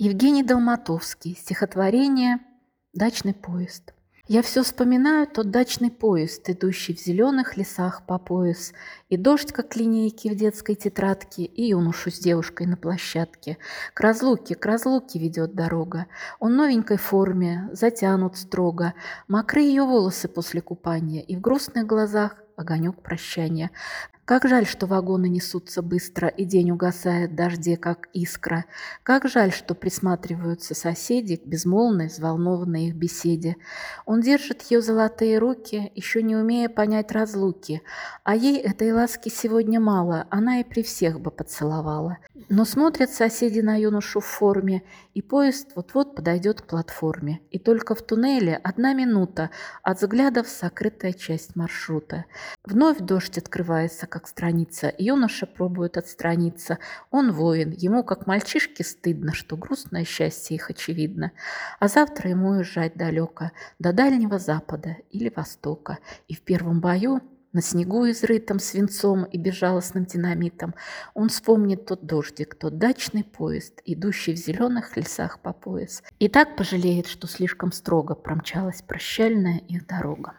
Евгений Долматовский. Стихотворение «Дачный поезд». Я все вспоминаю тот дачный поезд, идущий в зеленых лесах по пояс, и дождь, как линейки в детской тетрадке, и юношу с девушкой на площадке. К разлуке, к разлуке ведет дорога. Он новенькой форме, затянут строго, мокры ее волосы после купания, и в грустных глазах огонек прощания. Как жаль, что вагоны несутся быстро, и день угасает в дожде, как искра. Как жаль, что присматриваются соседи к безмолвной, взволнованной их беседе. Он держит ее золотые руки, еще не умея понять разлуки. А ей этой ласки сегодня мало, она и при всех бы поцеловала. Но смотрят соседи на юношу в форме, и поезд вот-вот подойдет к платформе. И только в туннеле одна минута, от взглядов сокрытая часть маршрута. Вновь дождь открывается, как страница. Юноша пробует отстраниться. Он воин, ему, как мальчишке, стыдно, что грустное счастье их очевидно. А завтра ему уезжать далеко, до Дальнего Запада или Востока. И в первом бою на снегу, изрытом свинцом и безжалостным динамитом, он вспомнит тот дождик, тот дачный поезд, идущий в зеленых лесах по пояс. И так пожалеет, что слишком строго промчалась прощальная их дорога.